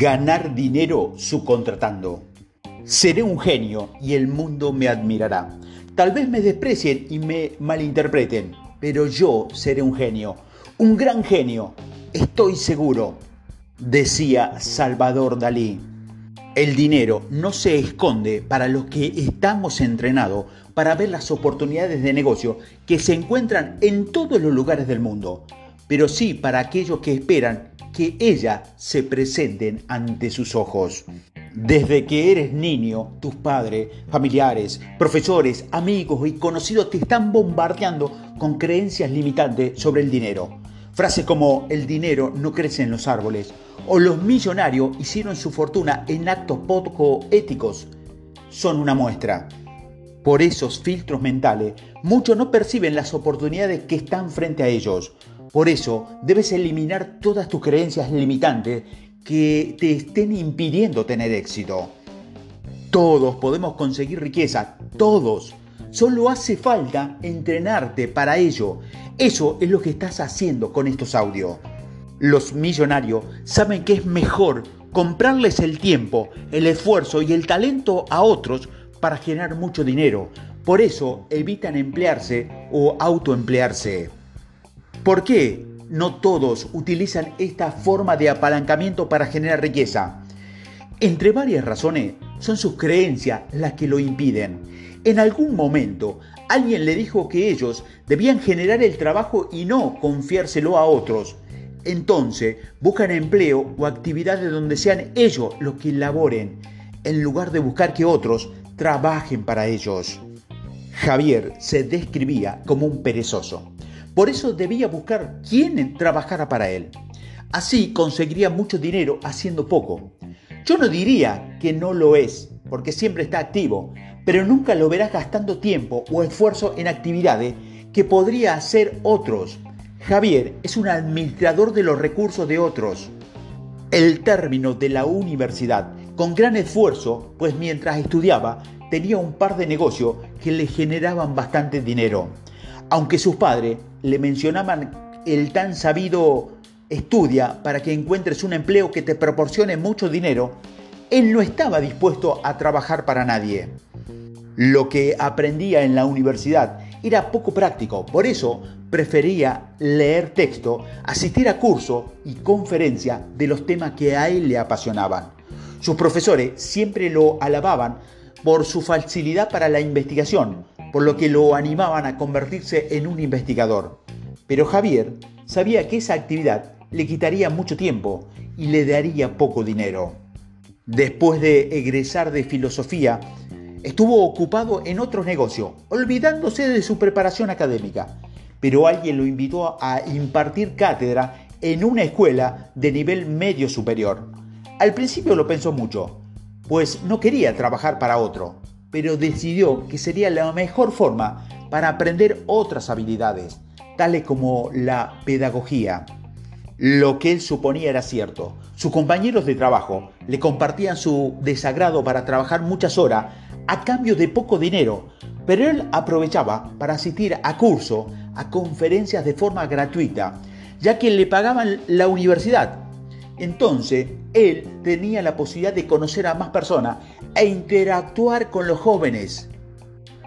Ganar dinero subcontratando. Seré un genio y el mundo me admirará. Tal vez me desprecien y me malinterpreten, pero yo seré un genio, un gran genio, estoy seguro, decía Salvador Dalí. El dinero no se esconde para los que estamos entrenados para ver las oportunidades de negocio que se encuentran en todos los lugares del mundo, pero sí para aquellos que esperan que ella se presenten ante sus ojos. Desde que eres niño, tus padres, familiares, profesores, amigos y conocidos te están bombardeando con creencias limitantes sobre el dinero. Frases como el dinero no crece en los árboles o los millonarios hicieron su fortuna en actos poco éticos son una muestra. Por esos filtros mentales, muchos no perciben las oportunidades que están frente a ellos. Por eso debes eliminar todas tus creencias limitantes que te estén impidiendo tener éxito. Todos podemos conseguir riqueza, todos. Solo hace falta entrenarte para ello. Eso es lo que estás haciendo con estos audios. Los millonarios saben que es mejor comprarles el tiempo, el esfuerzo y el talento a otros para generar mucho dinero. Por eso evitan emplearse o autoemplearse. ¿Por qué no todos utilizan esta forma de apalancamiento para generar riqueza? Entre varias razones, son sus creencias las que lo impiden. En algún momento, alguien le dijo que ellos debían generar el trabajo y no confiárselo a otros. Entonces, buscan empleo o actividades donde sean ellos los que laboren, en lugar de buscar que otros trabajen para ellos. Javier se describía como un perezoso. Por eso debía buscar quién trabajara para él. Así conseguiría mucho dinero haciendo poco. Yo no diría que no lo es, porque siempre está activo, pero nunca lo verás gastando tiempo o esfuerzo en actividades que podría hacer otros. Javier es un administrador de los recursos de otros. El término de la universidad, con gran esfuerzo, pues mientras estudiaba tenía un par de negocios que le generaban bastante dinero. Aunque sus padres le mencionaban el tan sabido estudia para que encuentres un empleo que te proporcione mucho dinero, él no estaba dispuesto a trabajar para nadie. Lo que aprendía en la universidad era poco práctico, por eso prefería leer texto, asistir a cursos y conferencias de los temas que a él le apasionaban. Sus profesores siempre lo alababan por su facilidad para la investigación, por lo que lo animaban a convertirse en un investigador. Pero Javier sabía que esa actividad le quitaría mucho tiempo y le daría poco dinero. Después de egresar de filosofía, estuvo ocupado en otros negocios, olvidándose de su preparación académica. Pero alguien lo invitó a impartir cátedra en una escuela de nivel medio superior. Al principio lo pensó mucho, pues no quería trabajar para otro, pero decidió que sería la mejor forma para aprender otras habilidades, tales como la pedagogía. Lo que él suponía era cierto. Sus compañeros de trabajo le compartían su desagrado para trabajar muchas horas a cambio de poco dinero, pero él aprovechaba para asistir a cursos, a conferencias de forma gratuita, ya que le pagaban la universidad. Entonces, él tenía la posibilidad de conocer a más personas e interactuar con los jóvenes.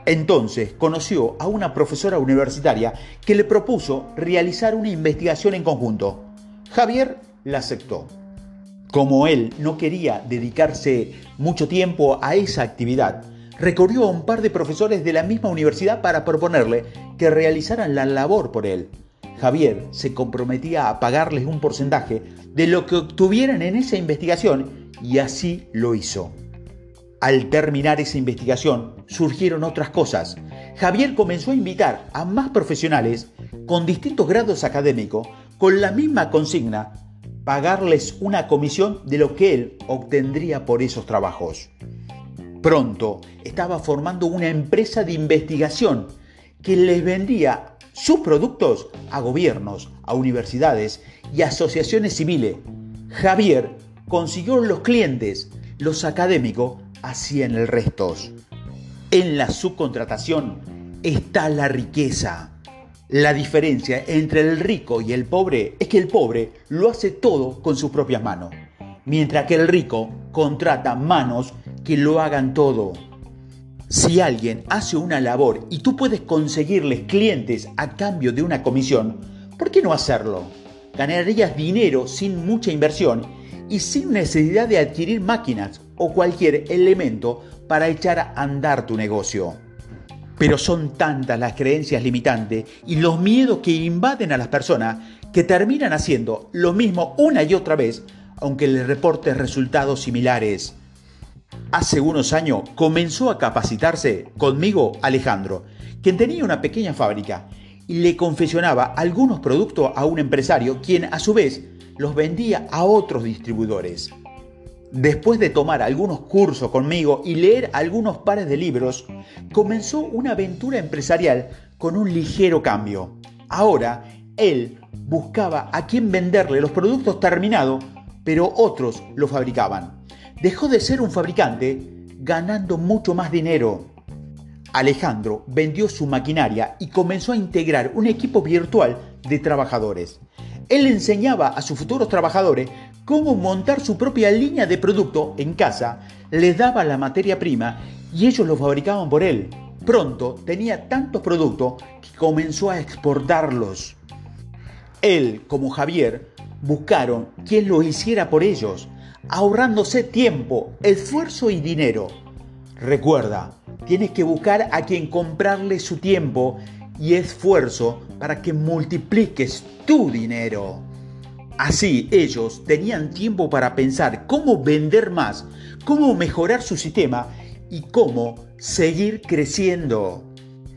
Entonces conoció a una profesora universitaria que le propuso realizar una investigación en conjunto. Javier la aceptó. Como él no quería dedicarse mucho tiempo a esa actividad, recorrió a un par de profesores de la misma universidad para proponerle que realizaran la labor por él. Javier se comprometía a pagarles un porcentaje de lo que obtuvieran en esa investigación y así lo hizo. Al terminar esa investigación surgieron otras cosas. Javier comenzó a invitar a más profesionales con distintos grados académicos con la misma consigna, pagarles una comisión de lo que él obtendría por esos trabajos. Pronto estaba formando una empresa de investigación que les vendía sus productos a gobiernos, a universidades y asociaciones civiles. Javier consiguió los clientes, los académicos hacían el resto. En la subcontratación está la riqueza. La diferencia entre el rico y el pobre es que el pobre lo hace todo con sus propias manos. mientras que el rico contrata manos que lo hagan todo. Si alguien hace una labor y tú puedes conseguirles clientes a cambio de una comisión, ¿por qué no hacerlo? Ganarías dinero sin mucha inversión y sin necesidad de adquirir máquinas o cualquier elemento para echar a andar tu negocio. Pero son tantas las creencias limitantes y los miedos que invaden a las personas que terminan haciendo lo mismo una y otra vez, aunque les reportes resultados similares. Hace unos años comenzó a capacitarse conmigo Alejandro, quien tenía una pequeña fábrica y le confesionaba algunos productos a un empresario, quien a su vez los vendía a otros distribuidores. Después de tomar algunos cursos conmigo y leer algunos pares de libros, comenzó una aventura empresarial con un ligero cambio. Ahora, él buscaba a quién venderle los productos terminados, pero otros lo fabricaban dejó de ser un fabricante ganando mucho más dinero. Alejandro vendió su maquinaria y comenzó a integrar un equipo virtual de trabajadores. Él enseñaba a sus futuros trabajadores cómo montar su propia línea de producto en casa, les daba la materia prima y ellos lo fabricaban por él. Pronto tenía tantos productos que comenzó a exportarlos. Él, como Javier, buscaron quien lo hiciera por ellos ahorrándose tiempo, esfuerzo y dinero. Recuerda, tienes que buscar a quien comprarle su tiempo y esfuerzo para que multipliques tu dinero. Así ellos tenían tiempo para pensar cómo vender más, cómo mejorar su sistema y cómo seguir creciendo.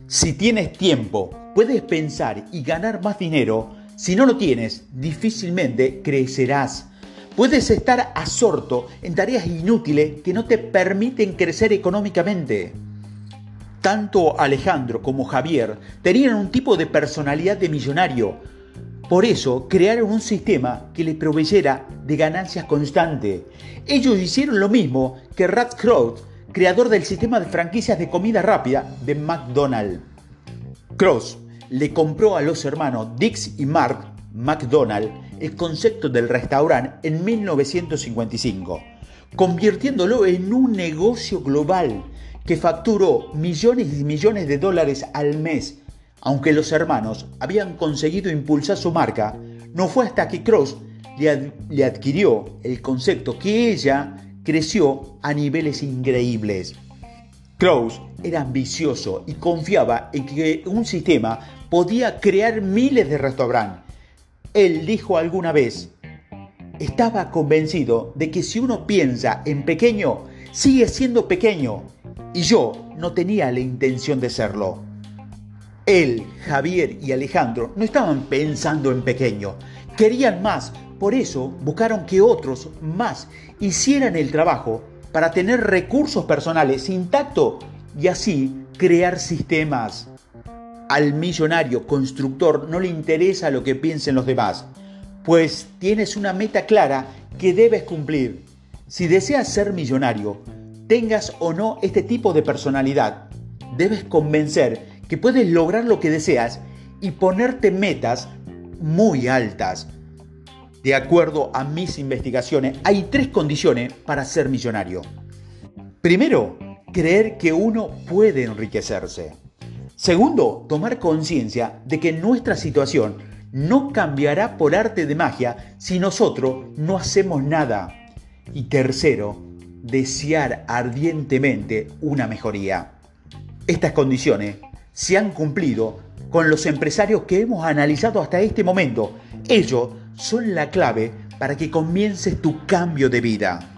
Si tienes tiempo, puedes pensar y ganar más dinero. Si no lo tienes, difícilmente crecerás. Puedes estar absorto en tareas inútiles que no te permiten crecer económicamente. Tanto Alejandro como Javier tenían un tipo de personalidad de millonario. Por eso crearon un sistema que les proveyera de ganancias constantes. Ellos hicieron lo mismo que Rat Kroll, creador del sistema de franquicias de comida rápida de McDonald's. Cross le compró a los hermanos Dix y Mark McDonald el concepto del restaurante en 1955, convirtiéndolo en un negocio global que facturó millones y millones de dólares al mes. Aunque los hermanos habían conseguido impulsar su marca, no fue hasta que Cross le, adquirió el concepto que ella creció a niveles increíbles. Cross era ambicioso y confiaba en que un sistema podía crear miles de restaurantes él dijo alguna vez, estaba convencido de que si uno piensa en pequeño, sigue siendo pequeño, y yo no tenía la intención de serlo. Él, Javier y Alejandro no estaban pensando en pequeño, querían más, por eso buscaron que otros más hicieran el trabajo para tener recursos personales intactos y así crear sistemas. Al millonario constructor no le interesa lo que piensen los demás, pues tienes una meta clara que debes cumplir. Si deseas ser millonario, tengas o no este tipo de personalidad, debes convencer que puedes lograr lo que deseas y ponerte metas muy altas. De acuerdo a mis investigaciones, hay tres condiciones para ser millonario. Primero, creer que uno puede enriquecerse. Segundo, tomar conciencia de que nuestra situación no cambiará por arte de magia si nosotros no hacemos nada. Y tercero, desear ardientemente una mejoría. Estas condiciones se han cumplido con los empresarios que hemos analizado hasta este momento. Ellos son la clave para que comiences tu cambio de vida.